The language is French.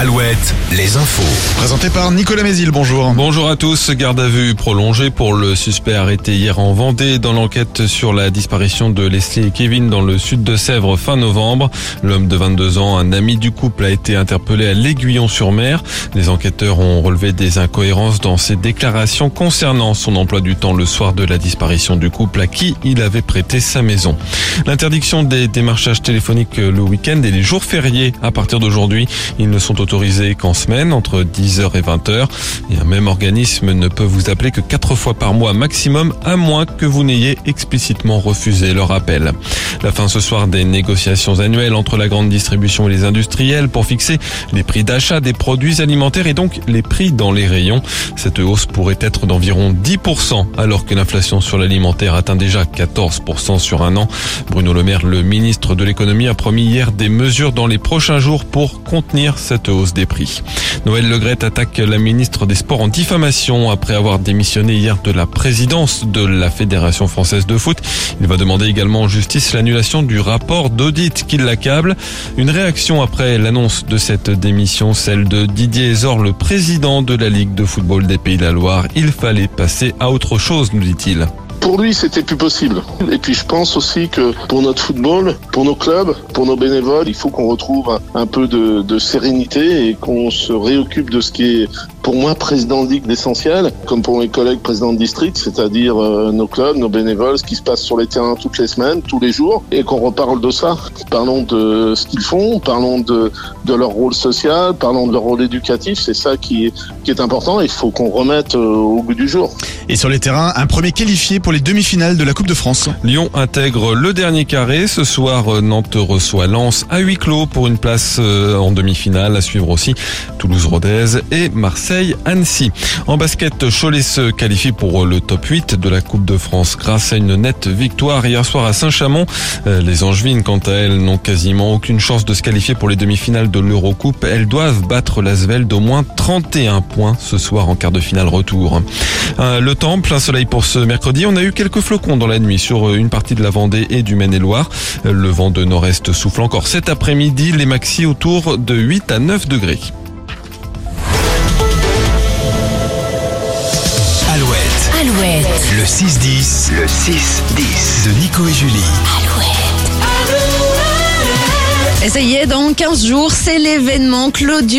Alouette, les infos. Présenté par Nicolas Mézil, bonjour. Bonjour à tous. Garde à vue prolongée pour le suspect arrêté hier en Vendée dans l'enquête sur la disparition de Leslie et Kevin dans le sud de Sèvres fin novembre. L'homme de 22 ans, un ami du couple, a été interpellé à l'Aiguillon-sur-Mer. Les enquêteurs ont relevé des incohérences dans ses déclarations concernant son emploi du temps le soir de la disparition du couple à qui il avait prêté sa maison. L'interdiction des démarchages téléphoniques le week-end et les jours fériés à partir d'aujourd'hui, ils ne sont qu'en semaine, entre 10h et 20h. Et un même organisme ne peut vous appeler que 4 fois par mois maximum, à moins que vous n'ayez explicitement refusé leur appel. La fin ce soir des négociations annuelles entre la grande distribution et les industriels pour fixer les prix d'achat des produits alimentaires et donc les prix dans les rayons. Cette hausse pourrait être d'environ 10% alors que l'inflation sur l'alimentaire atteint déjà 14% sur un an. Bruno Le Maire, le ministre de l'économie, a promis hier des mesures dans les prochains jours pour contenir cette hausse des prix. Noël Legrette attaque la ministre des Sports en diffamation après avoir démissionné hier de la présidence de la Fédération française de foot. Il va demander également en justice l'annulation du rapport d'audit qui l'accable. Une réaction après l'annonce de cette démission, celle de Didier Zor, le président de la Ligue de football des Pays de la Loire. Il fallait passer à autre chose, nous dit-il pour lui, c'était plus possible. Et puis je pense aussi que pour notre football, pour nos clubs, pour nos bénévoles, il faut qu'on retrouve un, peu de, de, sérénité et qu'on se réoccupe de ce qui est pour moi, président de ligue d'essentiel, comme pour mes collègues présidents de district, c'est-à-dire euh, nos clubs, nos bénévoles, ce qui se passe sur les terrains toutes les semaines, tous les jours, et qu'on reparle de ça. Parlons de ce qu'ils font, parlons de, de leur rôle social, parlons de leur rôle éducatif, c'est ça qui, qui est important, il faut qu'on remette euh, au goût du jour. Et sur les terrains, un premier qualifié pour les demi-finales de la Coupe de France. Lyon intègre le dernier carré. Ce soir, euh, Nantes reçoit Lens à huis clos pour une place en demi-finale. À suivre aussi Toulouse-Rodez et Marseille. Annecy. En basket, Cholet se qualifie pour le top 8 de la Coupe de France grâce à une nette victoire hier soir à Saint-Chamond. Euh, les Angevines, quant à elles, n'ont quasiment aucune chance de se qualifier pour les demi-finales de l'Eurocoupe. Elles doivent battre l'Asvel d'au moins 31 points ce soir en quart de finale retour. Euh, le temps, plein soleil pour ce mercredi. On a eu quelques flocons dans la nuit sur une partie de la Vendée et du Maine-et-Loire. Le vent de nord-est souffle encore cet après-midi. Les maxi autour de 8 à 9 degrés. Alouette. Le 6-10. Le 6-10. De Nico et Julie. Alouette. Et ça y est, dans 15 jours, c'est l'événement Claudio.